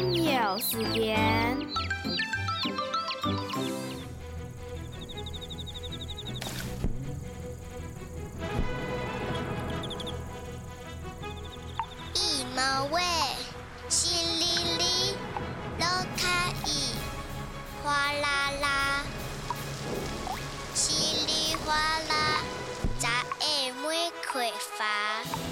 鸟时间。一毛喂，淅沥沥，落卡一，哗啦啦，淅沥哗啦，咱会每开花。